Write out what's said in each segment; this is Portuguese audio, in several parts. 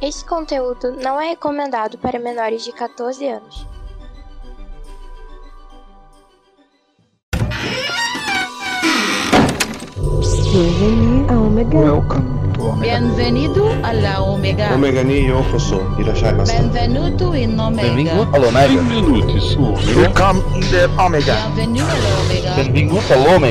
Este conteúdo não é recomendado para menores de 14 anos. Omega. Welcome to Omega. Bienvenido alla Omega. Omega ni yokoso. Irashaimasu. Benvenuto in Omega. Benvingut all'Omega. Benvenuti su Omega. Welcome in the Omega. Bienvenido alla Omega. Benvingut all'Omega.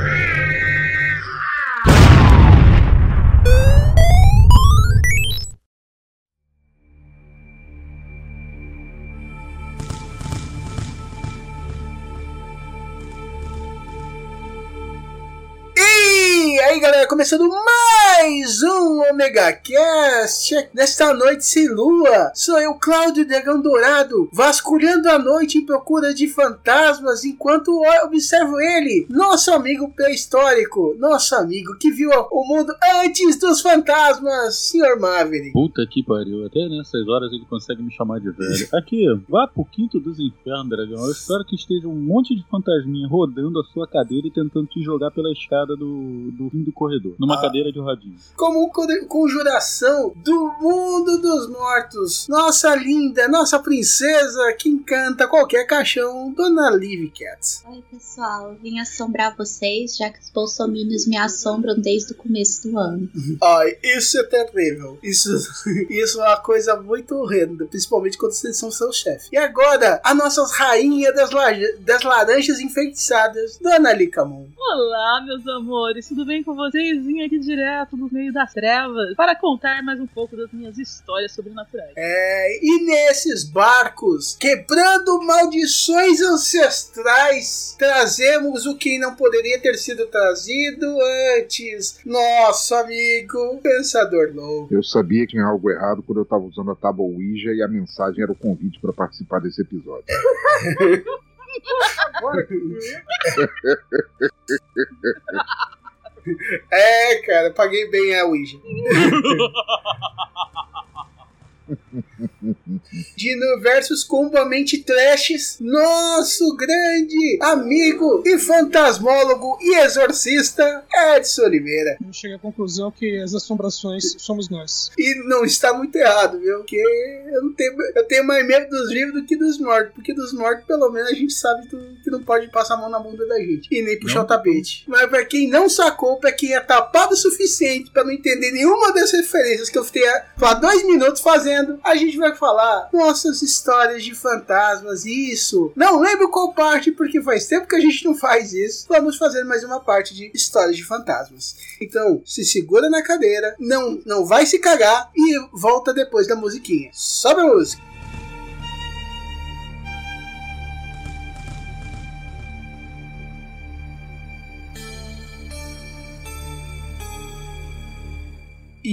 Começando mais um Omega Cast. Nesta noite sem lua, sou eu, Cláudio Dragão Dourado, vasculhando a noite em procura de fantasmas enquanto observo ele, nosso amigo pré-histórico, nosso amigo que viu o mundo antes dos fantasmas, Sr. Maverick. Puta que pariu, até nessas horas ele consegue me chamar de velho. Aqui, vá pro quinto dos infernos, dragão. Eu espero que esteja um monte de fantasminha rodando a sua cadeira e tentando te jogar pela escada do, do fim do corredor, numa Ah. cadeira de rodinho. Como con- conjuração do mundo dos mortos, nossa linda, nossa princesa que encanta qualquer caixão, Dona Liv Cats. Oi, pessoal. Vim assombrar vocês, já que os bolsominions me assombram desde o começo do ano. Ai, isso é terrível. Isso, isso é uma coisa muito horrenda, principalmente quando vocês são seus chefes. E agora, a nossa rainha das, la- das laranjas enfeitiçadas, Dona Licamon. Olá, meus amores, tudo bem com vocês? Vim aqui direto do meio das trevas para contar mais um pouco das minhas histórias sobrenaturais. É, e nesses barcos, quebrando maldições ancestrais, trazemos o que não poderia ter sido trazido antes. Nosso amigo Pensador Louco. Eu sabia que tinha algo errado quando eu tava usando a tábua Ouija e a mensagem era o convite para participar desse episódio. É, cara, paguei bem a Ouija. De universos combamente trashes, nosso grande amigo e fantasmólogo e exorcista Edson Oliveira. Eu cheguei à conclusão que as assombrações somos nós. E não está muito errado, viu? Porque eu, não tenho, eu tenho mais medo dos vivos do que dos mortos. Porque dos mortos, pelo menos, a gente sabe que não pode passar a mão na bunda da gente. E nem puxar Não. o tapete. Mas pra quem não sacou, pra quem é tapado o suficiente pra não entender nenhuma das referências que eu fiquei há dois minutos fazendo, a gente vai falar nossas histórias de fantasmas. Isso. Não lembro qual parte, porque faz tempo que a gente não faz isso. Vamos fazer mais uma parte de histórias de fantasmas. Então, se segura na cadeira, não, não vai se cagar e volta depois da musiquinha. Sobe a música.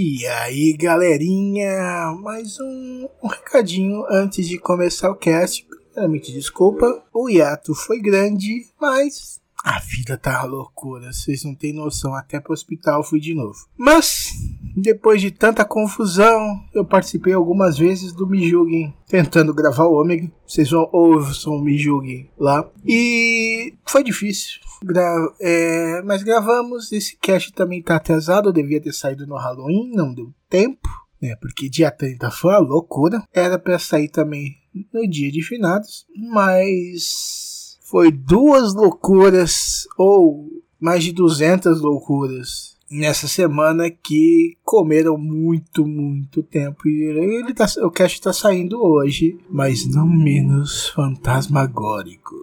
E aí, galerinha, mais um, um recadinho antes de começar o cast. Primeiramente, desculpa, o hiato foi grande, mas a vida tá loucura, vocês não têm noção. Até pro hospital fui de novo. Mas, depois de tanta confusão, eu participei algumas vezes do Me Julguem, tentando gravar o Ômega. Vocês vão ouçam o Me Julguem lá. E foi difícil. Gra é, mas gravamos. Esse cast também tá atrasado. Eu devia ter saído no Halloween, não deu tempo. Né, porque dia 30 foi uma loucura. Era pra sair também no dia de finados. Mas foi duas loucuras, ou mais de 200 loucuras nessa semana que comeram muito, muito tempo. E ele tá, o cast tá saindo hoje, mas não menos fantasmagórico.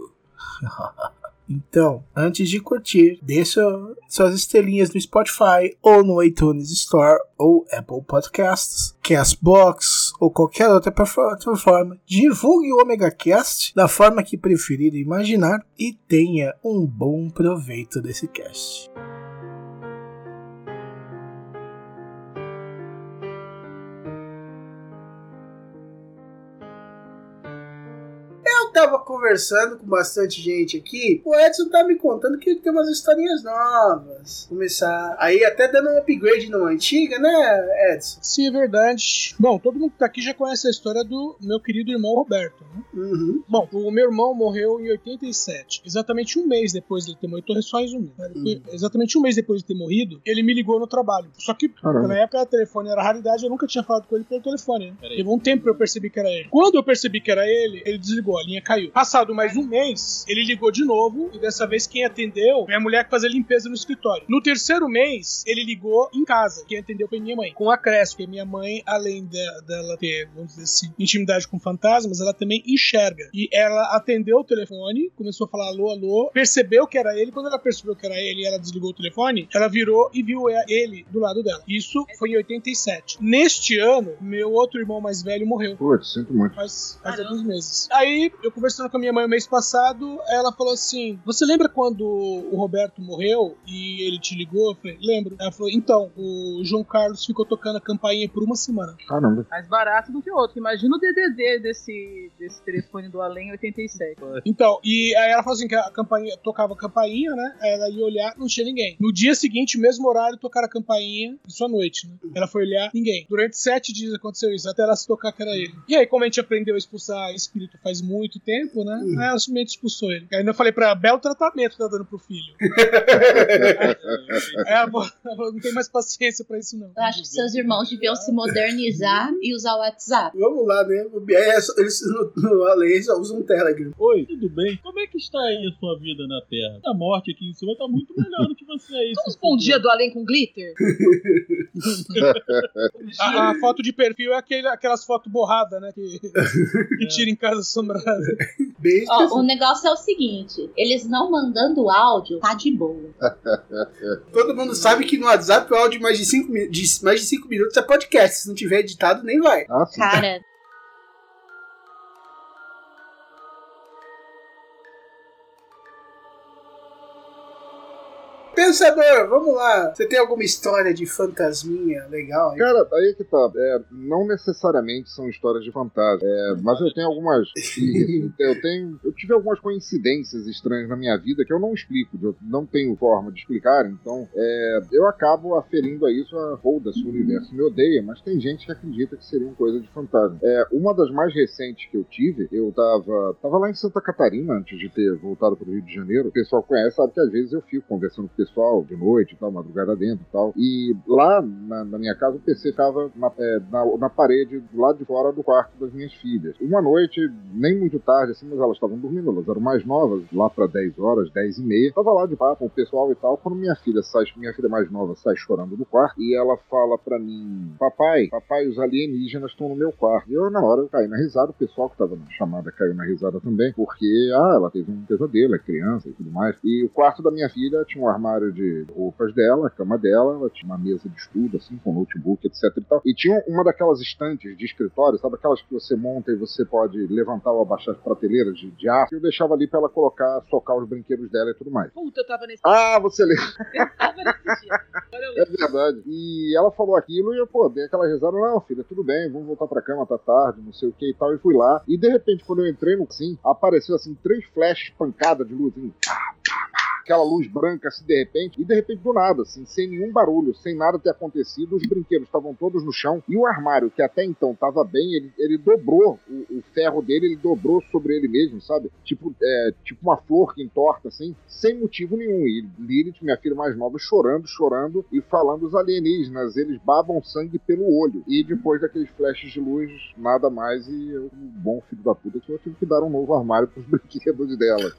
Então, antes de curtir, deixa suas estrelinhas no Spotify ou no iTunes Store ou Apple Podcasts, Castbox ou qualquer outra plataforma. Divulgue o Omega Cast da forma que preferir imaginar e tenha um bom proveito desse cast. Tava conversando com bastante gente aqui, o Edson tá me contando que tem umas historinhas novas. Começar aí até dando um upgrade numa antiga, né, Edson? Sim, é verdade. Bom, todo mundo que tá aqui já conhece a história do meu querido irmão Roberto. Né? Uhum. Bom, o meu irmão morreu em 87. Exatamente um mês depois de ele ter morrido. Tô só resumindo. né? Foi Exatamente um mês depois de ter morrido, ele me ligou no trabalho. Só que Caramba. na época o telefone era raridade, eu nunca tinha falado com ele pelo telefone. Né? Levou um tempo pra eu perceber que era ele. Quando eu percebi que era ele, ele desligou, a linha caiu. Passado mais um mês, ele ligou de novo e dessa vez quem atendeu foi a mulher que fazia limpeza no escritório. No terceiro mês, ele ligou em casa. Quem atendeu foi minha mãe. Com a Crespo, porque minha mãe, além de- dela ter, vamos dizer assim, intimidade com fantasmas, ela também enxerga. E ela atendeu o telefone, começou a falar alô, alô, percebeu que era ele. Quando ela percebeu que era ele e ela desligou o telefone, ela virou e viu ele do lado dela. Isso foi em 87. Neste ano, meu outro irmão mais velho morreu. Putz, sinto muito. Faz, faz alguns meses. Aí, eu conversando com a minha mãe o mês passado, ela falou assim: Você lembra quando o Roberto morreu e ele te ligou? Eu falei: Lembro. Ela falou: Então, o João Carlos ficou tocando a campainha por uma semana. Caramba. Mais barato do que o outro. Imagina o DDD desse, desse telefone do Além 87. Então, e aí ela falou assim: que a campainha tocava a campainha, né? Aí ela ia olhar, não tinha ninguém. No dia seguinte, mesmo horário, tocaram a campainha, isso à noite, né? Ela foi olhar, ninguém. Durante sete dias aconteceu isso, até ela se tocar que era ele. E aí, como a gente aprendeu a expulsar espírito faz muito tempo, né? Aí ela simplesmente expulsou ele. Aí ainda falei pra ela, belo tratamento tá dando pro filho. Aí ela falou, não tem mais paciência pra isso, não. Eu acho que seus irmãos deviam se modernizar e usar o WhatsApp. Vamos lá, né? O BR, é só- eles no, no Além só usam um Telegram. Oi, tudo bem? Como é que está aí a sua vida na Terra? A morte aqui em cima está muito melhor do que você aí. Vamos pra um dia do Além com glitter? A, a foto de perfil é aquele, aquelas fotos borradas, né? Que, que tira em casa assombrada. Bem Ó, o negócio é o seguinte: eles não mandando áudio, tá de boa. Todo mundo sabe que no WhatsApp o áudio mais de 5 de mais de cinco minutos é podcast. Se não tiver editado, nem vai. Sim. Cara, Pensador, vamos lá. Você tem alguma história de fantasminha legal aí? Cara, aí que tá. É, não necessariamente são histórias de fantasma. É, mas eu tenho algumas. eu tenho. Eu tive algumas coincidências estranhas na minha vida que eu não explico. Eu não tenho forma de explicar. Então, é, eu acabo aferindo a isso a foda-se o universo me odeia, mas tem gente que acredita que seriam coisa de fantasma. É, uma das mais recentes que eu tive, eu tava, tava lá em Santa Catarina antes de ter voltado pro Rio de Janeiro. O pessoal conhece, sabe que às vezes eu fico conversando com o pessoal de noite e tal, madrugada dentro e tal. E lá na, na minha casa o PC ficava na, é, na, na parede do lado de fora do quarto das minhas filhas. Uma noite, nem muito tarde assim, mas elas estavam dormindo, elas eram mais novas, lá pra 10 horas, 10 e meia. Tava lá de papo o pessoal e tal, quando minha filha sai, minha filha mais nova sai chorando do quarto e ela fala pra mim: Papai, papai, os alienígenas estão no meu quarto. E eu, na hora, eu caí na risada, o pessoal que tava na chamada caiu na risada também, porque, ah, ela teve um pesadelo, é criança e tudo mais. E o quarto da minha filha tinha um armário de roupas dela, a cama dela, ela tinha uma mesa de estudo, assim, com notebook, etc e tal. E tinha uma daquelas estantes de escritório, sabe aquelas que você monta e você pode levantar ou abaixar as prateleiras de, de ar, que eu deixava ali pra ela colocar, socar os brinquedos dela e tudo mais. Puta, eu tava nesse Ah, você lembra? eu tava nesse dia. Agora eu É verdade. E ela falou aquilo e eu, pô, dei aquela risada, não, filha, tudo bem, vamos voltar pra cama, tá tarde, não sei o que e tal. E fui lá. E de repente, quando eu entrei no sim, apareceu assim, três flashes pancadas de luz, assim, pá, pá, pá. Aquela luz branca assim de repente, e de repente do nada, assim, sem nenhum barulho, sem nada ter acontecido, os brinquedos estavam todos no chão e o armário, que até então estava bem, ele, ele dobrou o, o ferro dele, ele dobrou sobre ele mesmo, sabe? Tipo, é, tipo uma flor que entorta, assim, sem motivo nenhum. E Lilith, minha filha mais nova, chorando, chorando e falando os alienígenas, eles babam sangue pelo olho. E depois daqueles flashes de luz, nada mais, e eu, como bom filho da puta, que eu tive que dar um novo armário pros brinquedos dela.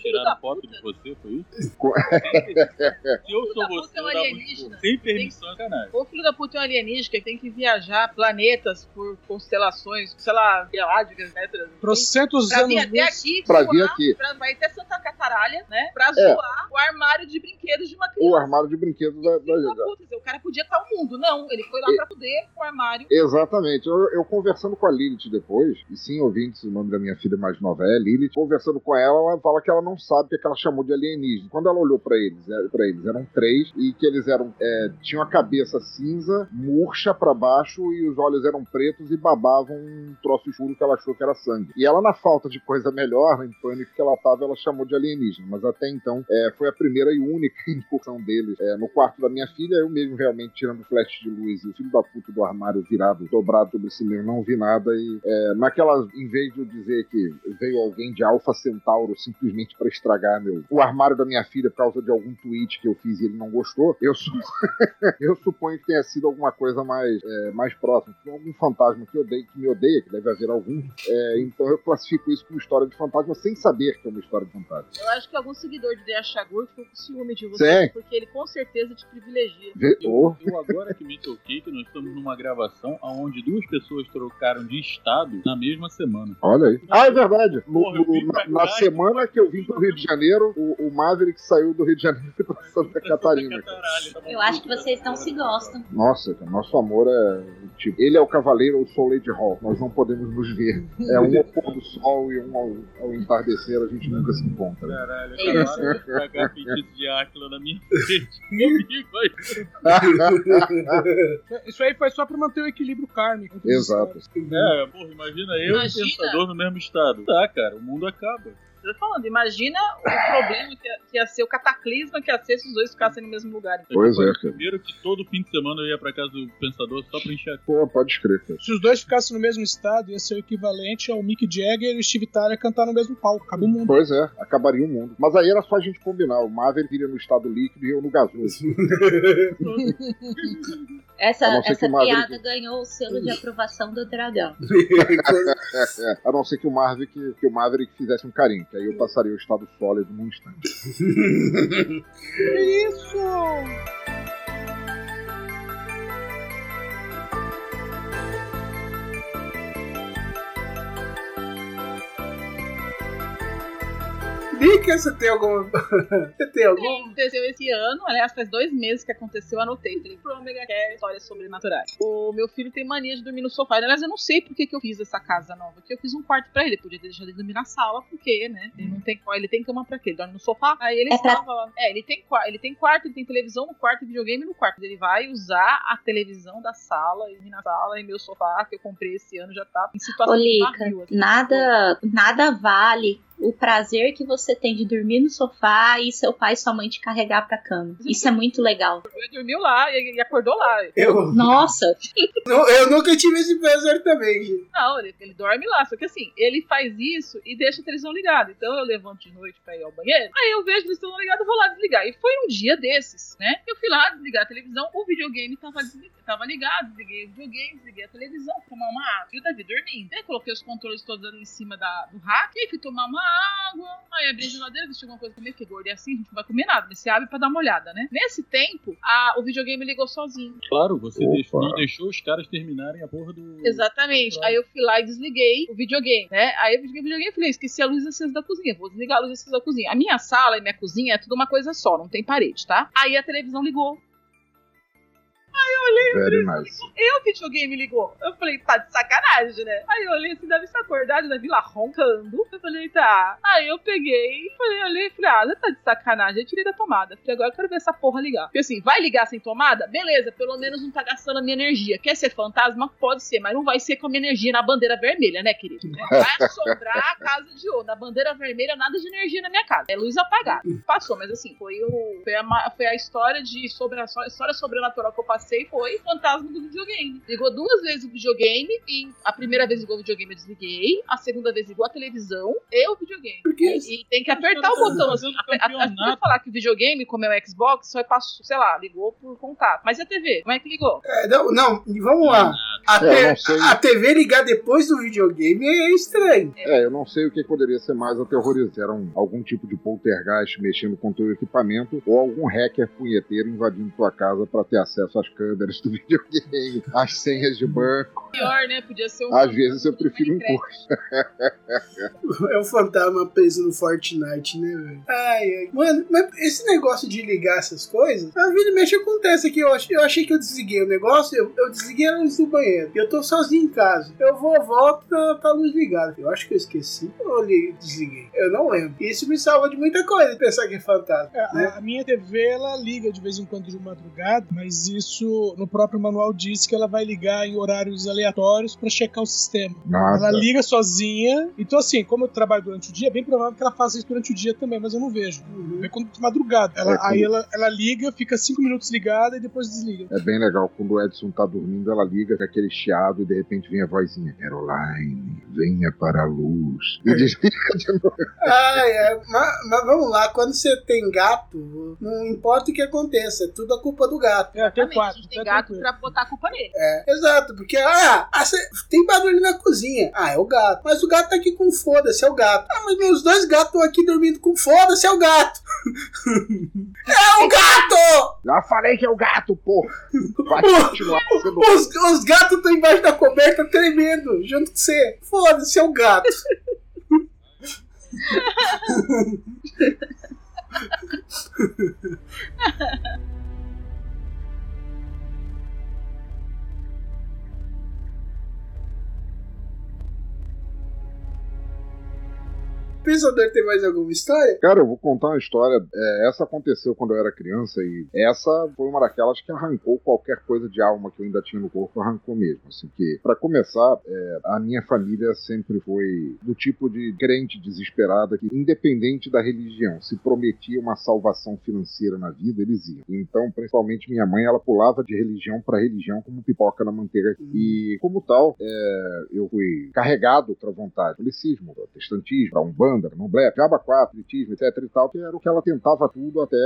Tiraram foto puta? de você, foi isso? Co- Se eu Filho sou da você, puta é um alienígena. sem permissão, canais. O filho da puta é um alienígena que tem que viajar planetas por constelações, sei lá, galácticas. Trocentos Pra vir anos até luz. aqui, Pra vir aqui. Pra, vai até Santa Cataralha, né? Pra zoar o armário de brinquedos de uma O criança. armário de brinquedos da, da, da puta, o cara podia estar o mundo. Não, ele foi lá E- pra fuder o armário. Exatamente. Eu, eu conversando com a Lilith depois, e sim, ouvintes, o nome da minha filha mais nova é Lilith, conversando com ela, ela fala que ela não sabe o que, é que ela chamou de alienígena. Quando ela olhou pra eles, para eles eram três, e que eles eram é, tinham a cabeça cinza, murcha pra baixo, e os olhos eram pretos e babavam um troço escuro que ela achou que era sangue. E ela, na falta de coisa melhor, em pânico que ela tava, ela chamou de alienígena. Mas até então, é, foi a primeira e única incursão deles é, no quarto da minha filha. Eu mesmo realmente tirando flash de luz e o filho da puta do armário virado, dobrado sobre si mesmo, não vi nada. E é, naquela, em vez de eu dizer que veio alguém de Alpha Centauro simplesmente pra estragar meu, o armário da minha filha por causa de algum tweet que eu fiz e ele não gostou, eu, su- eu suponho que tenha sido alguma coisa mais, é, mais próxima. Algum fantasma que, odeia, que me odeia, que deve haver algum. É, então eu classifico isso como história de fantasma sem saber que é uma história de fantasma. Eu acho que algum seguidor de Deia Chagur ficou com ciúme de você, Sim. porque ele com certeza te privilegia. Vê- oh, Eu agora que me toquei que nós estamos numa gravação onde duas pessoas trocaram de estado na mesma semana. Olha aí. Ah, é verdade. No- Porra, eu no- na, na semana que eu vim pro Rio de Janeiro, o, o Maverick saiu do Rio de Janeiro pra Santa Catarina. tá Eu acho que vocês não se gostam. Nossa, cara, nosso amor é tipo. Ele é o cavaleiro, eu sou Lady Hall. Nós não podemos nos ver. É um ao pôr do sol e um ao, ao entardecer, a gente nunca se encontra. Caralho, É isso. acabaram de cagar feitiço de Áquila na minha frente. Isso aí foi só pra manter o equilíbrio kármico. Exato. É, porra, imagina eu Imagina. e o pensador no mesmo estado. Tá, cara, o mundo acaba. Eu tô falando, imagina o problema que ia, que ia ser, o cataclisma que ia ser se os dois ficassem no mesmo lugar. Pois é, cara. Primeiro que todo fim de semana eu ia pra casa do pensador só pra encher Pô, pode escrever, cara. Se os dois ficassem no mesmo estado, ia ser o equivalente ao Mick Jagger e o Steve Tyler cantar no mesmo palco. Acaba o mundo. Pois é, acabaria o mundo. Mas aí era só a gente combinar. O Maverick iria no estado líquido e eu no gasoso. Essa, essa piada ganhou o selo de aprovação do dragão. É, a não ser que o Maverick, que o Maverick fizesse um carinho, que aí eu passaria o estado sólido num instante. Que isso? Dica, você tem alguma. você tem algum? Aconteceu esse ano, aliás, faz dois meses que aconteceu, anotei. Falei pro Omega Care histórias sobrenaturais. O meu filho tem mania de dormir no sofá. Aliás, eu não sei por que, que eu fiz essa casa nova. Que eu fiz um quarto pra ele. Podia ter deixado ele dormir na sala, porque, né? Ele não tem ele tem cama pra quê? Ele dorme no sofá. Aí ele É pra- estava lá. É, ele tem, ele tem quarto, ele tem televisão no quarto e videogame no quarto. Ele vai usar a televisão da sala, e na sala, e meu sofá, que eu comprei esse ano, já tá em situação Ô, de Lica, barril, assim. nada, nada vale o prazer que você tem de dormir no sofá e seu pai e sua mãe te carregar pra cama. Isso é muito legal. Ele dormiu lá e acordou lá. Eu, Nossa, eu nunca tive esse prazer também, gente. Não, ele, ele dorme lá. Só que assim, ele faz isso e deixa a televisão ligada. Então eu levanto de noite pra ir ao banheiro. Aí eu vejo a televisão ligada, vou lá desligar. E foi um dia desses, né? Eu fui lá desligar a televisão, o videogame tava, desli- tava ligado. Desliguei o videogame, desliguei a televisão, fui tomar uma água. E o Davi dormindo. Aí coloquei os controles todos ali em cima da, do rack. E aí fui tomar uma água. Aí abri a geladeira, vesti alguma coisa pra comer, porque gordo é assim, a gente não vai comer nada. Mas Você abre pra dar uma olhada, né? Nesse tempo, a- o videogame ligou sozinho. Claro, você deixou- não deixou os caras terminarem a porra do. Exatamente. Aí eu fui lá e desliguei o videogame, né? Aí eu desliguei o videogame e falei, esqueci a luz acesa da cozinha, vou desligar a luz acesa da cozinha. A minha sala e minha cozinha é tudo uma coisa só, não tem parede, tá? Aí a televisão ligou. Very nice. E o videogame ligou. Eu falei, tá de sacanagem, né? Aí eu olhei assim, deve estar acordado, deve lá roncando. Eu falei, tá. Aí eu peguei, falei, olhei e falei, ah, não tá de sacanagem. Eu tirei da tomada. Falei, agora eu quero ver essa porra ligar. Porque assim, vai ligar sem tomada? Beleza, pelo menos não tá gastando a minha energia. Quer ser fantasma? Pode ser, mas não vai ser com a minha energia na bandeira vermelha, né, querido? Vai assombrar a casa de ouro. Na bandeira vermelha, nada de energia na minha casa. É luz apagada. Passou, mas assim, foi, o, foi, a, foi a história de sobre a história sobrenatural que eu passei foi o fantasma do videogame. Ligou duas vezes o videogame e a primeira vez ligou o videogame eu desliguei, a segunda vez ligou a televisão e o videogame. Por que E, e tem que apertar o botão. Assim, a, a, a, campeonato. falar que o videogame, como é o Xbox, só passou, sei lá, ligou por contato. Mas e a TV? Como é que ligou? É, não, não, vamos lá. A, É, te- a TV ligar depois do videogame é estranho. É, eu não sei o que poderia ser mais aterrorizante. Era um- algum tipo de poltergeist mexendo com teu equipamento ou algum hacker punheteiro invadindo tua casa para ter acesso às câmeras do videogame, as senhas de banco. Pior, né? Podia ser um. Às vezes eu prefiro um curso. É o fantasma preso no Fortnite, né, velho? Ai, ai. Mano, mas esse negócio de ligar essas coisas, a vida mexe acontece aqui. Eu, eu achei que eu desliguei o negócio, eu, eu desliguei a luz do banheiro. Eu tô sozinho em casa. Eu vou, volto, tá, tá a luz ligada. Eu acho que eu esqueci ou desliguei. Eu não lembro. Isso me salva de muita coisa, pensar que é fantasma. É, né? a, a minha TV ela liga de vez em quando de madrugada, mas isso no próprio manual diz que ela vai ligar em horários aleatórios pra checar o sistema. Nossa. Ela liga sozinha. Então, assim, como eu trabalho durante o dia, é bem provável que ela faça isso durante o dia também, mas eu não vejo. Uhum. É quando de madrugada. Ela- É, quando- Aí ela, ela liga, fica cinco minutos ligada e depois desliga. É bem legal. Quando o Edson tá dormindo, ela liga com aquele chiado e de repente vem a vozinha. Caroline, venha para a luz. E desliga de novo. Ai, é, mas, mas vamos lá, quando você tem gato, não importa o que aconteça, é tudo a culpa do gato. É, tem Exatamente, quatro. a gente tem tá gato tranquilo. É, pra botar a culpa nele. Exato, porque ah, ah, tem barulho na cozinha. Ah, é o gato. Mas o gato tá aqui com foda-se, é o gato. Ah, mas meus dois gatos estão aqui dormindo com foda-se, é o gato. é o gato! Já falei que é o gato, pô. Vai continuar sendo Os, os gatos estão embaixo da coberta tremendo, junto com você. Foda-se, é o gato. Pensador tem mais alguma história? Cara, eu vou contar uma história. É, essa aconteceu quando eu era criança e essa foi uma daquelas que arrancou qualquer coisa de alma que eu ainda tinha no corpo, arrancou mesmo. Assim, que, para começar, é, a minha família sempre foi do tipo de crente desesperada que, independente da religião, se prometia uma salvação financeira na vida, eles iam. Então, principalmente minha mãe, ela pulava de religião para religião como pipoca na manteiga. E, como tal, é, eu fui carregado para vontade. Catolicismo, protestantismo, para umbanda, candomblé, jaba 4, litismo, etc e tal, que era o que ela tentava tudo até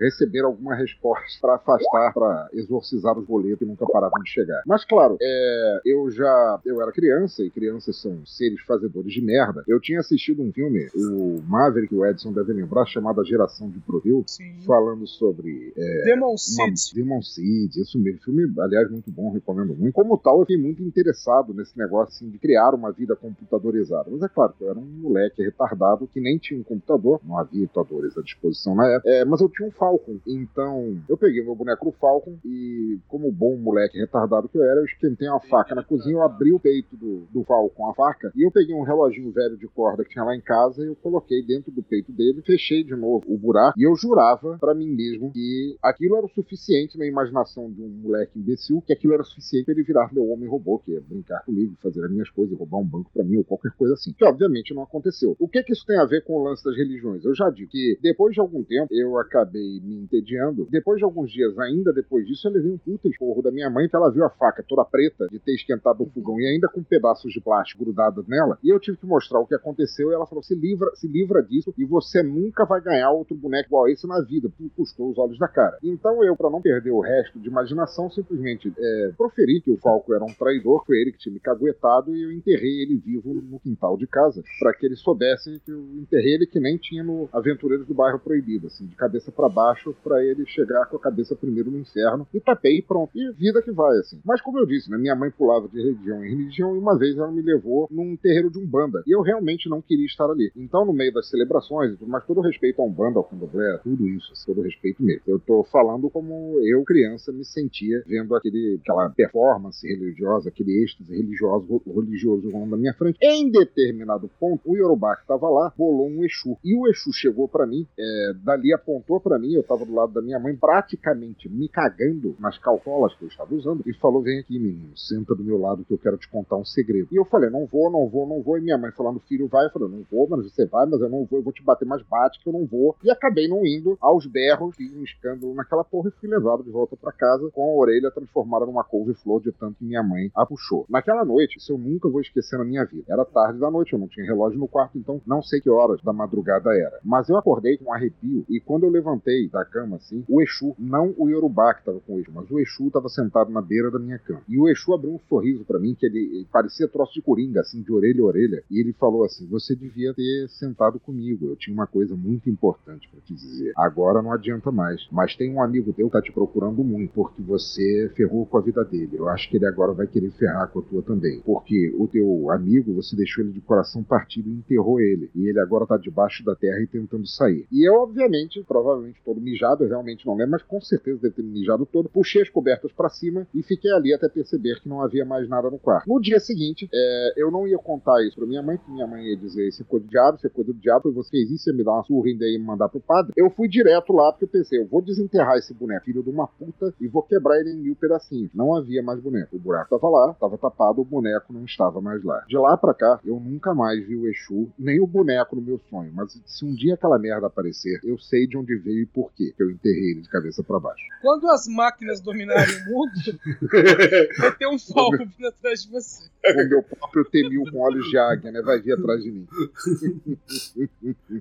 receber alguma resposta para afastar, para exorcizar os boletos que nunca paravam de chegar. Mas, claro, é, eu já eu era criança, e crianças são seres fazedores de merda. Eu tinha assistido um filme, o Maverick, o Edson deve lembrar, chamado A Geração de Provil, falando sobre é, Demon Seed. Demon Seed, isso mesmo. Filme, aliás, muito bom, recomendo muito. Como tal, eu fiquei muito interessado nesse negócio assim, de criar uma vida computadorizada. Mas é claro, eu era um moleque retardado que nem tinha um computador, não havia computadores à disposição na época, é, mas eu tinha um Falcon. Então, eu peguei meu boneco do Falcon e, como bom moleque retardado que eu era, eu esquentei uma faca na cozinha, eu abri o peito do, do Falcon a faca e eu peguei um reloginho velho de corda que tinha lá em casa e eu coloquei dentro do peito dele, fechei de novo o buraco e eu jurava pra mim mesmo que aquilo era o suficiente na imaginação de um moleque imbecil, que aquilo era o suficiente pra ele virar meu homem robô, que é brincar comigo, fazer as minhas coisas, roubar um banco pra mim ou qualquer coisa assim. Que obviamente não aconteceu. O que que isso tem a ver com o lance das religiões? Eu já digo que depois de algum tempo eu acabei me entediando. Depois de alguns dias, ainda depois disso, eu levei um puta esporro da minha mãe, que ela viu a faca toda preta de ter esquentado o fogão e ainda com pedaços de plástico grudados nela. E eu tive que mostrar o que aconteceu e ela falou: se livra, se livra disso e você nunca vai ganhar outro boneco igual esse na vida, porque custou os olhos da cara. Então eu, para não perder o resto de imaginação, simplesmente é, proferi que o Falco era um traidor, foi ele que tinha me caguetado e eu enterrei ele vivo no quintal de casa, para que ele soubesse que eu enterrei ele que nem tinha no Aventureiros do Bairro Proibido, assim, de cabeça para baixo, para ele chegar com a cabeça primeiro no inferno e tapei e pronto. E vida que vai, assim. Mas como eu disse, né, minha mãe pulava de religião em religião e uma vez ela me levou num terreiro de Umbanda. E eu realmente não queria estar ali. Então, no meio das celebrações, e tudo, todo respeito a Umbanda, ao Candomblé, tudo isso, assim, todo respeito mesmo. Eu tô falando como eu, criança, me sentia vendo aquele, aquela performance religiosa, aquele êxtase religioso, religioso rolando na minha frente. Em determinado ponto, o Yorubá que tava lá bolou um Exu. E o Exu chegou para mim, é, dali apontou para mim, eu tava do lado da minha mãe, praticamente me cagando nas calcolas que eu estava usando, e falou: Vem aqui, menino, senta do meu lado que eu quero te contar um segredo. E eu falei: Não vou, não vou, não vou. E minha mãe falando: Filho, vai. Eu falei: Não vou, mas você vai, mas eu não vou, eu vou te bater mais bate que eu não vou. E acabei não indo aos berros, fiz um escândalo naquela porra e fui levado de volta para casa com a orelha transformada numa couve-flor de tanto que minha mãe a puxou. Naquela noite, isso eu nunca vou esquecer na minha vida. Era tarde da noite, eu não tinha relógio no quarto, então Não sei que horas da madrugada era. Mas eu acordei com um arrepio e quando eu levantei da cama assim, o Exu, não o Yorubá que tava com o Exu, mas o Exu tava sentado na beira da minha cama. E o Exu abriu um sorriso para mim que ele, ele parecia troço de coringa, assim, de orelha a orelha. E ele falou assim: Você devia ter sentado comigo. Eu tinha uma coisa muito importante para te dizer. Agora não adianta mais. Mas tem um amigo teu que tá te procurando muito, porque você ferrou com a vida dele. Eu acho que ele agora vai querer ferrar com a tua também. Porque o teu amigo, você deixou ele de coração partido e enterrou ele. E ele agora tá debaixo da terra e tentando sair. E eu, obviamente, provavelmente todo mijado, eu realmente não lembro, mas com certeza deve ter mijado todo. Puxei as cobertas para cima e fiquei ali até perceber que não havia mais nada no quarto. No dia seguinte, é, eu não ia contar isso pra minha mãe, que minha mãe ia dizer: Isso é coisa do diabo, isso é coisa do diabo, você fez isso, você me dá uma surra ainda e mandar pro padre. Eu fui direto lá porque eu pensei: Eu vou desenterrar esse boneco, filho de uma puta, e vou quebrar ele em mil pedacinhos. Não havia mais boneco. O buraco tava lá, tava tapado, o boneco não estava mais lá. De lá pra cá, eu nunca mais vi o Exu, nem o boneco no meu sonho. Mas se um dia aquela merda aparecer, eu sei de onde veio e por quê. Que eu enterrei ele de cabeça para baixo. Quando as máquinas dominarem o mundo, vai ter um foco vindo atrás de você. O meu próprio temil com olhos de águia, né? Vai vir atrás de mim.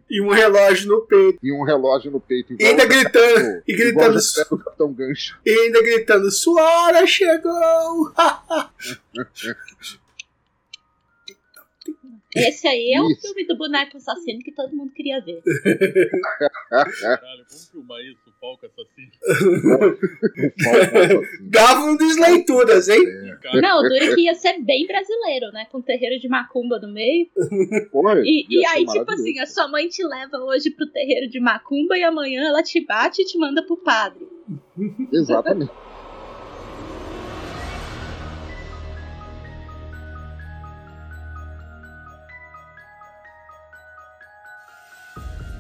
E um relógio no peito. E um relógio no peito. E ainda gritando. Capitão- E gritando. do Capitão Gancho. E ainda gritando: Sua hora chegou! Esse aí é o Isso. filme do boneco assassino que todo mundo queria ver. Caralho, vamos filmar isso, o palco assassino. Dava um desleituras, hein? Não, o duro é que ia ser bem brasileiro, né? Com terreiro de macumba no meio. Porra, E, e aí, tipo assim, a sua mãe te leva hoje pro terreiro de macumba e amanhã ela te bate e te manda pro padre. Exatamente.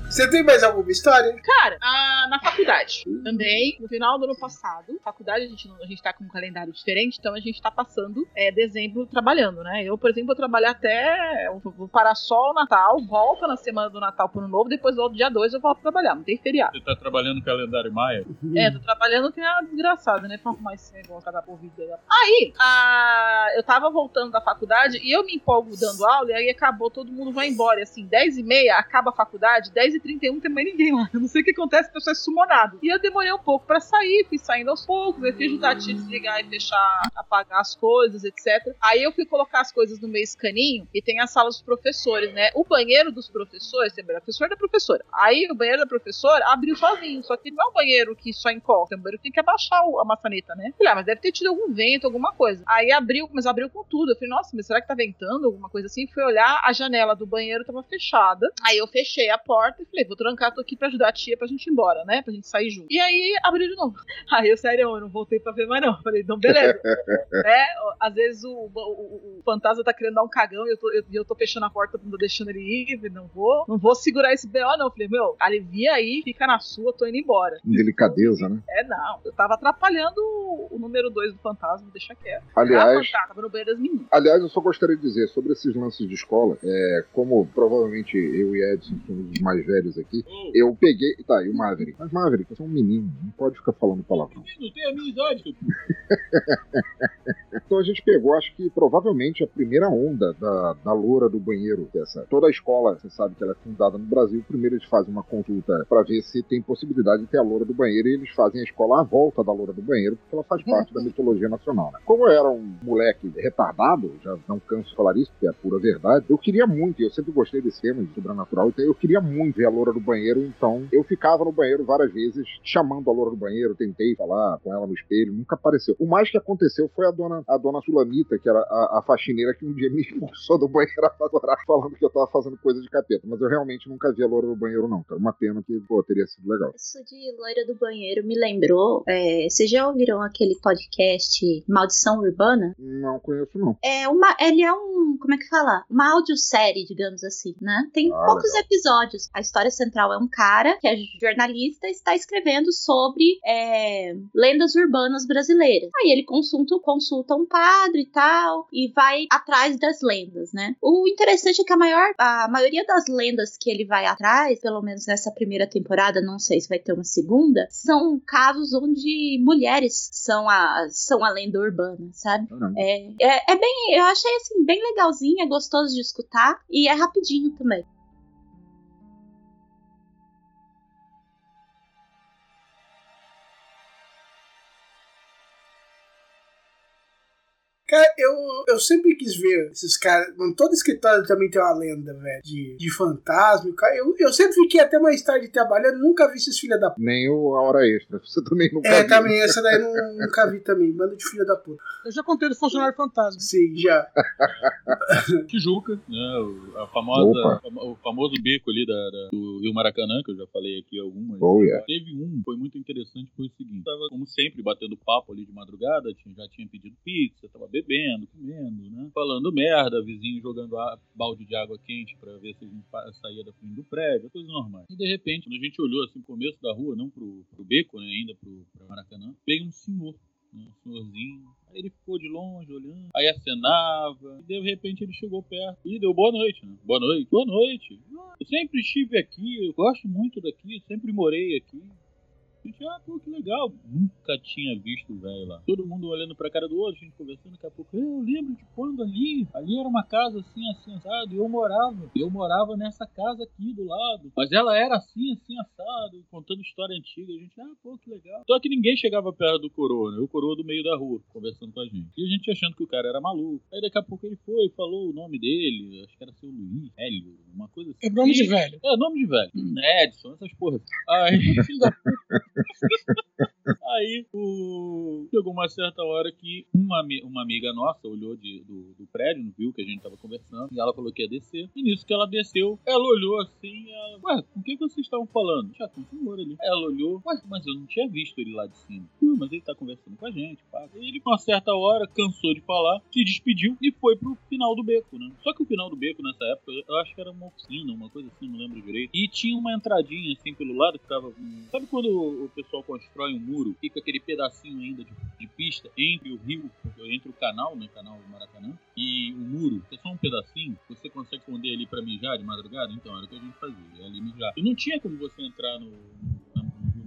Você tem mais alguma história? Cara, ah, na faculdade. Também, no final do ano passado, faculdade a gente, não- a gente tá com um calendário diferente, então a gente tá passando é, dezembro trabalhando, né? Eu, por exemplo, vou trabalhar até. Vou parar só o Natal, volta na semana do Natal pro ano novo, depois volto dia 2 eu volto a trabalhar, não tem feriado. Você tá trabalhando no calendário Maia? É, tô trabalhando tem a desgraçada, né? Pra arrumar esse negócio da Covid aí. Aí, a... eu tava voltando da faculdade e eu me empolgo dando aula, e aí acabou, todo mundo vai embora. E assim, 10 e meia acaba a faculdade, 10 e 31 não tem mais ninguém lá. Eu não sei o que acontece, a pessoa é sumonado. E eu demorei um pouco pra sair, fui saindo aos poucos, aí fui ajudar a tia a desligar e fechar, apagar as coisas, etc. Aí eu fui colocar as coisas no meio escaninho e tem a sala dos professores, né? O banheiro dos professores, tem o banheiro da professora. Aí o banheiro da professora abriu sozinho, só que não é um banheiro que só encosta, é um banheiro que tem que abaixar o- a maçaneta, né? Falei, ah, mas deve ter tido algum vento, alguma coisa. Aí abriu, mas abriu com tudo. Eu falei, nossa, mas será que tá ventando, alguma coisa assim? Fui olhar, a janela do banheiro tava fechada. Aí eu fechei a porta e falei, vou trancar, tô aqui pra ajudar a tia pra gente ir embora, né? Pra gente sair junto. E aí abriu de novo. Aí eu, sério, eu não voltei pra ver mais não. Falei, então beleza. É, ó, às vezes o, o- o- fantasma tá querendo dar um cagão e eu tô, eu, eu tô fechando a porta, não tô deixando ele ir, não vou, não vou segurar esse BO, não. Falei, meu, alivia aí, fica na sua, tô indo embora. Delicadeza, né? É, não, eu tava atrapalhando o, o número 2 do fantasma, deixa quieto. Aliás- Ah, tava no banheiro das meninas. Aliás, eu só gostaria de dizer sobre esses lances de escola, é, como provavelmente eu e Edson somos os mais velhos aqui, eu peguei. Tá, e o Maverick? Mas Maverick, você é um menino, não pode ficar falando palavrão. Não tem a minha idade. Então a gente pegou, acho que provavelmente a primeira onda da, da loura do banheiro dessa. Toda a escola, você sabe que ela é fundada no Brasil. Primeiro eles fazem uma consulta para ver se tem possibilidade de ter a loura do banheiro e eles fazem a escola à volta da loura do banheiro, porque ela faz parte da mitologia nacional. Né? Como eu era um moleque retardado, já não canso de falar isso, porque é a pura verdade, eu queria muito, e eu sempre gostei desse tema de sobrenatural, então eu queria muito ver a loura do banheiro, então eu ficava no banheiro várias vezes, chamando a loura do banheiro, tentei falar com ela no espelho, nunca apareceu. O mais que aconteceu foi a dona, a dona Sulamita, que era a, a faxineira que um dia me expulsou do banheiro a adorar, falando que eu tava fazendo coisa de capeta. Mas eu realmente nunca vi a loura do banheiro, não, cara. Uma pena que, pô, teria sido legal. Isso de loira do banheiro me lembrou. é, vocês já ouviram aquele podcast Maldição Urbana? Não conheço, não. É uma, ele é um, como é que fala? Uma audiosérie, digamos assim, né? Tem Ah, poucos legal. episódios. A história central é um cara que é jornalista e está escrevendo sobre é, lendas urbanas brasileiras. Aí ele consulta, consulta um padre e tal e vai atrás das lendas, né? O interessante é que a maior, a maioria das lendas que ele vai atrás, pelo menos nessa primeira temporada, não sei se vai ter uma segunda, são casos onde mulheres são a, são a lenda urbana, sabe? Caramba. É, é, é bem, eu achei assim, bem legalzinho, é gostoso de escutar e é rapidinho também. Cara, eu, eu sempre quis ver esses caras. Mano, todo escritório também tem uma lenda, velho, de, de fantasma. Cara, eu, eu sempre fiquei até mais tarde trabalhando, nunca vi esses filha da puta. Nem o a hora extra. Você também nunca É, viu. também, essa daí eu nu- nunca vi também. Bando de filha da puta. Eu já contei do funcionário fantasma. Sim, já. Tijuca, né? O, a famosa, Opa. o famoso beco ali da, da- do Rio Maracanã, que eu já falei aqui algumas. Oh, yeah. Teve um, foi muito interessante, foi o seguinte. Tava, como sempre, batendo papo ali de madrugada, tinha- já tinha pedido pizza, tava bebendo, comendo, né? Falando merda, vizinho jogando a- balde de água quente pra ver se a gente saía da frente do prédio, coisas normais. E de repente, quando a gente olhou assim pro começo da rua, não pro, pro beco, né? Ainda pro, Maracanã, veio um senhor né, um senhorzinho. Aí ele ficou de longe olhando, aí acenava, e de repente ele chegou perto e deu boa noite, né? Boa noite, boa noite. Eu sempre estive aqui, eu gosto muito daqui, sempre morei aqui. A gente, ah, pô, que legal. Nunca tinha visto o velho lá. Todo mundo olhando pra cara do outro, a gente conversando, daqui a pouco, eu lembro de quando ali, ali era uma casa assim, assim, assado, e eu morava. Eu morava nessa casa aqui do lado. Mas ela era assim, assim, assado, contando história antiga. A gente, ah, pô, que legal. Só que ninguém chegava perto do coroa, né? O coroa do meio da rua, conversando com a gente. E a gente achando que o cara era maluco. Aí daqui a pouco ele foi, falou o nome dele, acho que era seu Luiz, Hélio, uma coisa assim. É nome de velho. é, nome de velho. Edson, essas porras. Aí, filho da puta. Aí, o... chegou uma certa hora que uma, uma amiga nossa olhou de, do, do prédio, não viu que a gente tava conversando, e ela falou que ia descer. E nisso que ela desceu, ela olhou assim, ela, ué, com que vocês estavam falando? Já com o senhor ali. Ela olhou, ué, mas eu não tinha visto ele lá de cima. Hum, mas ele tá conversando com a gente, pá. E ele, com uma certa hora, cansou de falar, se despediu e foi pro final do beco, né? Só que o final do beco nessa época, eu acho que era uma oficina, uma coisa assim, não lembro direito. E tinha uma entradinha assim pelo lado que um- Sabe quando o pessoal constrói um muro, fica aquele pedacinho ainda de, de pista entre o rio, entre o canal, né? Canal do Maracanã, e o muro, que é só um pedacinho, você consegue esconder ali pra mijar de madrugada? Então era o que a gente fazia, ia ali mijar. E não tinha como você entrar no,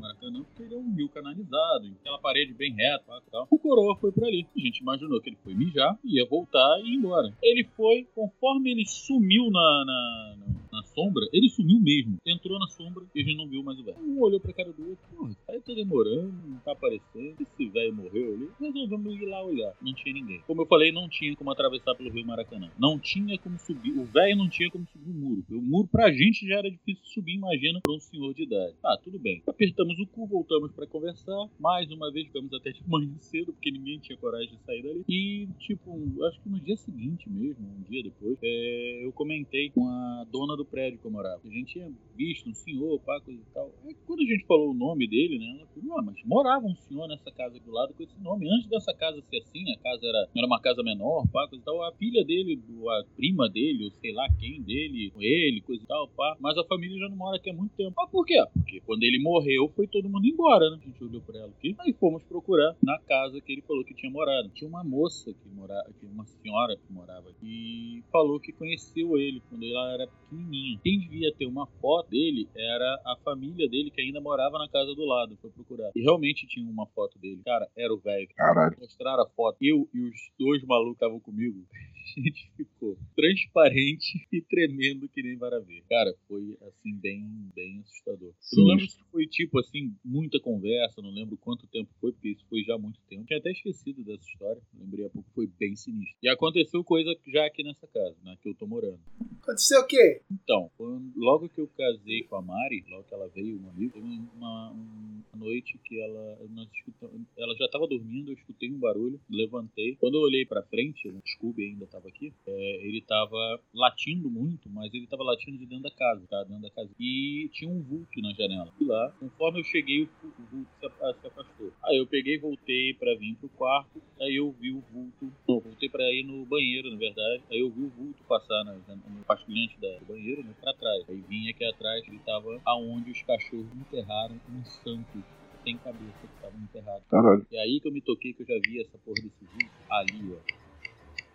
Maracanã, porque ele é um rio canalizado, aquela parede bem reta pá, tal. O coroa foi por ali. A gente imaginou que ele foi mijar, ia voltar e ir embora. Ele foi, conforme ele sumiu na, na, na- na sombra, ele sumiu mesmo. Entrou na sombra e a gente não viu mais o velho. Um olhou pra cara do outro, porra, aí tá demorando, não tá aparecendo. Esse velho morreu ali. Resolvemos ir lá olhar. Não tinha ninguém. Como eu falei, não tinha como atravessar pelo rio Maracanã. Não tinha como subir. O velho não tinha como subir o muro. O muro pra gente já era difícil subir, imagina, pra um senhor de idade. Ah, tudo bem. Apertamos o cu, voltamos pra conversar. Mais uma vez ficamos até de manhã cedo, porque ninguém tinha coragem de sair dali. E, tipo, acho que no dia seguinte mesmo, um dia depois, é, eu comentei com a dona do prédio que eu morava. A gente tinha visto um senhor, pá, coisa e tal. Aí, quando a gente falou o nome dele, né? Ela falou, ah, mas morava um senhor nessa casa do lado com esse nome. Antes dessa casa ser assim, a casa era, era uma casa menor, pá, coisa e tal. A filha dele, do- a prima dele, ou sei lá quem dele, ele, coisa e tal, pá. Mas a família já não mora aqui há muito tempo. Ah, por quê? Porque quando ele morreu, foi todo mundo embora, né? A gente olhou pra ela aqui. Aí fomos procurar na casa que ele falou que tinha morado. Tinha uma moça que morava, uma senhora que morava aqui, e falou que conheceu ele quando ela era pequenininha. Quem devia ter uma foto dele era a família dele que ainda morava na casa do lado. Foi procurar. E realmente tinha uma foto dele. Cara, era o velho. Caralho. Mostraram a foto. Eu e os dois malucos estavam comigo. A gente ficou transparente e tremendo que nem varaver. Cara, foi assim, bem, bem assustador. Eu não lembro se foi tipo assim, muita conversa, não lembro quanto tempo foi, porque isso foi já há muito tempo. Tinha até esquecido dessa história. Lembrei há pouco, foi bem sinistro. E aconteceu coisa já aqui nessa casa, né? Que eu tô morando. Aconteceu o quê? Então, quando- logo que eu casei com a Mari, logo que ela veio, uma amiga, teve uma, uma noite que ela, nós escutamos, ela já estava dormindo, eu escutei um barulho, levantei. Quando eu olhei pra frente, o Scooby ainda estava aqui, é, ele estava latindo muito, mas ele estava latindo de dentro da casa, tá? Dentro da casa. E tinha um vulto na janela. E lá, conforme eu cheguei, o, vulto se, afastou. Aí eu peguei, voltei pra vir pro quarto, aí eu vi o vulto, não, voltei pra ir no banheiro, na verdade, aí eu vi o vulto passar na, na- no pastilhante da- do banheiro, né, pra trás. Aí vim aqui atrás, ele tava aonde os cachorros enterraram um santo sem cabeça que estavam enterrados. Caralho. E aí que eu me toquei que eu já vi essa porra desse vulto ali, ó.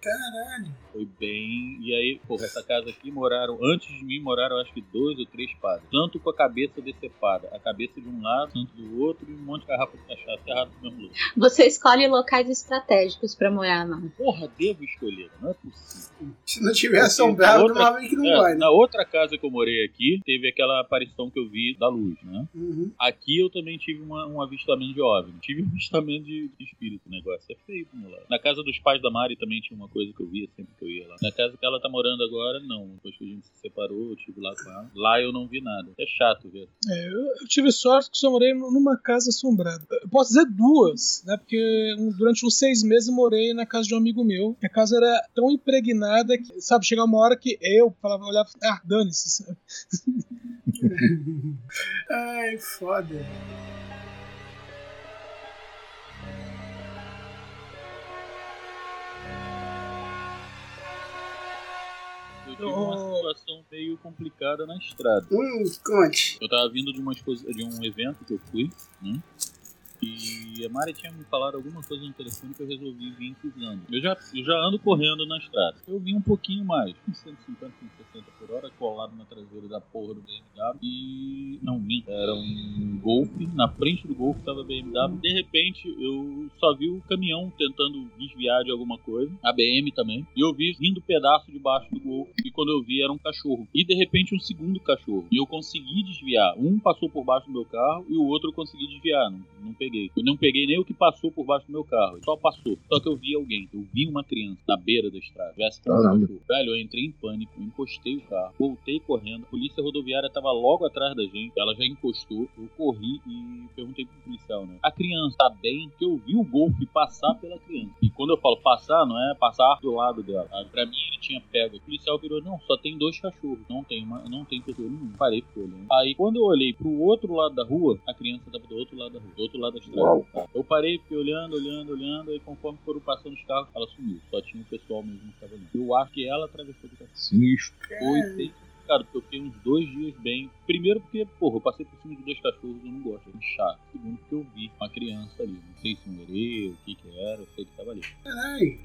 Caralho. Foi bem. E aí, porra, essa casa aqui moraram, antes de mim, moraram acho que dois ou três padres. Tanto com a cabeça decepada, a cabeça de um lado, tanto do outro, e um monte de garrafa de cachaça errado no mesmo lugar. Você escolhe locais estratégicos pra morar, não. Porra, devo escolher, não é possível. Se não tiver assombrado, Outra- provavelmente que não É, vai, né? Na outra casa que eu morei aqui, teve aquela aparição que eu vi da luz, né? Uhum. Aqui eu também tive uma- um avistamento de OVNI. Tive um avistamento de, de espírito, o negócio. É feio meu lado. Na casa dos pais da Mari também tinha uma coisa que eu via sempre que eu ia lá. Na casa que ela tá morando agora, não. Depois que a gente se separou, eu estive lá com ela. Lá eu não vi nada. É chato ver. É, eu, tive sorte que só morei numa casa assombrada. Eu posso dizer duas, né? Porque durante uns seis meses eu morei na casa de um amigo meu. A casa era tão impregnada que, sabe, chegava uma hora que eu falava, olhava, ah, dane-se. sabe? Ai, foda. Tive uma situação meio complicada na estrada. Hum, conte. Eu tava vindo de, uma exposi- de um evento que eu fui, né? E a Mari tinha me falado alguma coisa no telefone que eu resolvi vir pisando. Eu já, eu já ando correndo na estrada. Eu vim um pouquinho mais, uns 150, 160 por hora, colado na traseira da porra do BMW. E. Não, minto. Era um Golf. Na frente do Golf tava BMW. De repente, eu só vi o caminhão tentando desviar de alguma coisa. A BM também. E eu vi vindo pedaço debaixo do Golf. E quando eu vi, era um cachorro. E de repente, um segundo cachorro. E eu consegui desviar. Um passou por baixo do meu carro e o outro eu consegui desviar. Não, não peguei. Eu não peguei nem o que passou por baixo do meu carro. Só passou. Só que eu vi alguém. Eu vi uma criança na beira da estrada. Cachorro. Velho, eu entrei em pânico. encostei o carro. Voltei correndo. A polícia rodoviária tava logo atrás da gente. Ela já encostou. Eu corri e perguntei pro policial, né? A criança tá bem? Que eu vi o golfe passar pela criança. E quando eu falo passar, não é passar do lado dela. Ah, Pra mim, ele tinha pego. O policial virou, não, só tem dois cachorros. Não tem, uma, não tem pessoa nenhuma. Parei fiquei olhando. Aí, quando eu olhei pro outro lado da rua, a criança tava do outro lado da rua. Do outro lado da estrada. Uau. Tá. Eu parei, fiquei olhando, olhando, olhando. E conforme foram passando os carros, ela sumiu. Só tinha o pessoal mesmo que tava ali. Eu acho que ela atravessou do carro. Sinistro. Foi feito. Cara, porque eu fiquei uns dois dias bem. Primeiro porque, porra, eu passei por cima de dois cachorros eu não gosto, é chato. Segundo porque eu vi uma criança ali. Não sei se um o que que era, eu sei que tava ali. Caralho.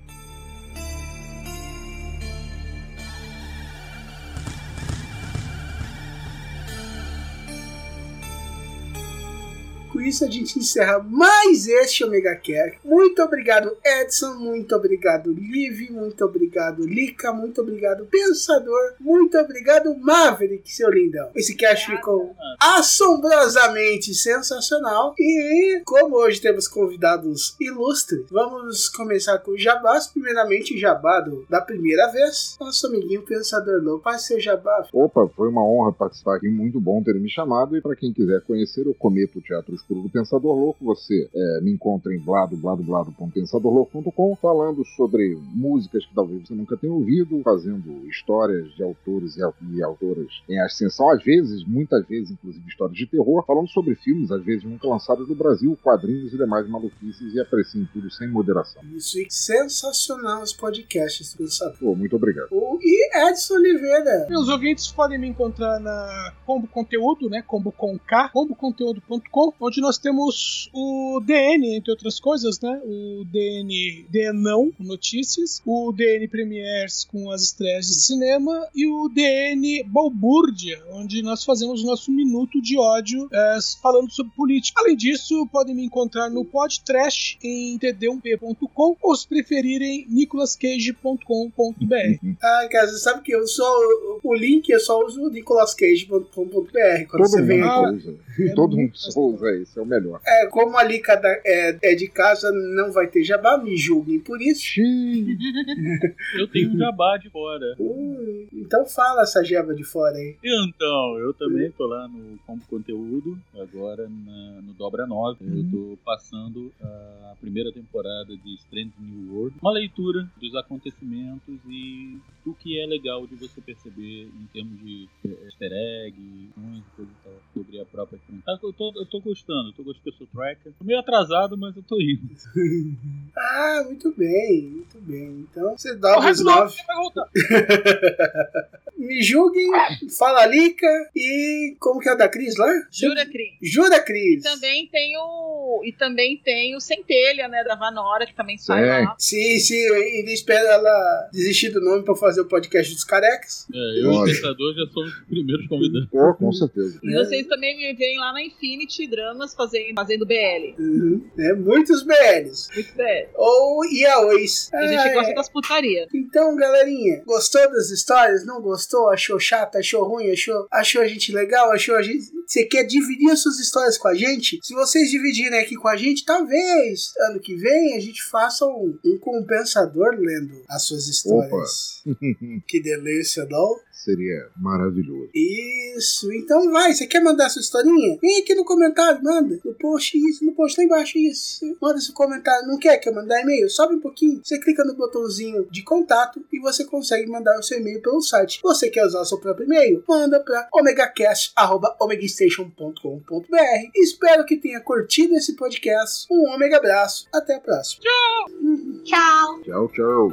Com isso a gente encerra mais este Omega Care. Muito obrigado, Edson. Muito obrigado, Liv. Muito obrigado, Lika. Muito obrigado, Pensador. Muito obrigado, Maverick, seu lindão. Esse cast ficou assombrosamente sensacional. E como hoje temos convidados ilustres, vamos começar com o Jabás. Primeiramente, Jabá do- da primeira vez. Nosso amiguinho Pensador Louco. Faz seu Jabá. Opa, foi uma honra participar aqui, muito bom ter me chamado. E para quem quiser conhecer, eu cometo o Teatro Escuro do Pensador Louco. Você é, me encontra em blado, bladobladobladо.pensadorlouco.com, falando sobre músicas que talvez você nunca tenha ouvido, fazendo histórias de autores e, au- e autoras em ascensão, às vezes, muitas vezes, inclusive histórias de terror, falando sobre filmes, às vezes nunca lançados no Brasil, quadrinhos e demais maluquices, e apreciem tudo sem moderação. Isso, e sensacional os podcasts do Pensador. Pô, muito obrigado. O- E Edson Oliveira. Meus ouvintes podem me encontrar na Combo Conteúdo, né? Combo com K, comboconteúdo.com, onde nós temos o DN, entre outras coisas, né? O DN Denão, com notícias, o DN Premiers com as estreias de cinema e o DN Balbúrdia, onde nós fazemos o nosso minuto de ódio eh, falando sobre política. Além disso, podem me encontrar no Podtrash em td1p.com ou se preferirem nicolascage.com.br. Ah, cara, você sabe que eu só. O link eu só uso nicolascage.com.br quando Todo você vem mundo usa. Todo mundo só usa isso, é o melhor. É, como ali cada é, é de casa, não vai ter jabá, me julguem por isso. Eu tenho um jabá de fora. Hum, então fala essa jeba de fora aí. Então, eu também tô lá no Combo Conteúdo, agora na- no Dobra 9. Eu tô passando a primeira temporada de Strange New World. Uma leitura dos acontecimentos e do que é legal de você perceber em termos de eh, easter egg, coisa e sobre a própria franquia. Eu tô, eu tô gostando gostando. Tô gostando do tracker. Tô meio atrasado, mas eu tô indo. Ah, muito bem, muito bem. Então, você dá vai voltar. Me julguem, fala Lica e como que é o da Cris lá? Jura, Cris. Jura, Cris. Também tem o. E também tem o Centelha, né? Da Vanora, que também sai Sim. lá. Sim, sim, eu ainda espero ela desistir do nome pra fazer o podcast dos carecas. É, eu e o. Pensador já somos os primeiros convidados. Pô, com certeza. E vocês também me veem lá na Infinity Dramas fazendo, fazendo BL. Uhum. É, muitos BLs. Muito BL. Ou Yaois. A gente Ah, gosta é. das putarias. Então, galerinha, gostou das histórias? Não gostou? Achou chato? Achou ruim? Achou, achou a gente legal? Achou a gente. Você quer dividir as suas histórias com a gente? Se vocês dividirem aqui com a gente, talvez ano que vem a gente faça um, um compensador lendo as suas histórias. Que delícia, não? Seria maravilhoso. Isso, então vai, você quer mandar sua historinha? Vem aqui no comentário, manda. No post isso, no post lá embaixo isso. Manda seu comentário. Não quer que eu mandar e-mail? Sobe um pouquinho. Você clica no botãozinho de contato e você consegue mandar o seu e-mail pelo site. Você quer usar o seu próprio e-mail? Manda para omegacast@omegastation.com.br. Espero que tenha curtido esse podcast. Um omega abraço. Até a próxima. Tchau. Tchau, tchau.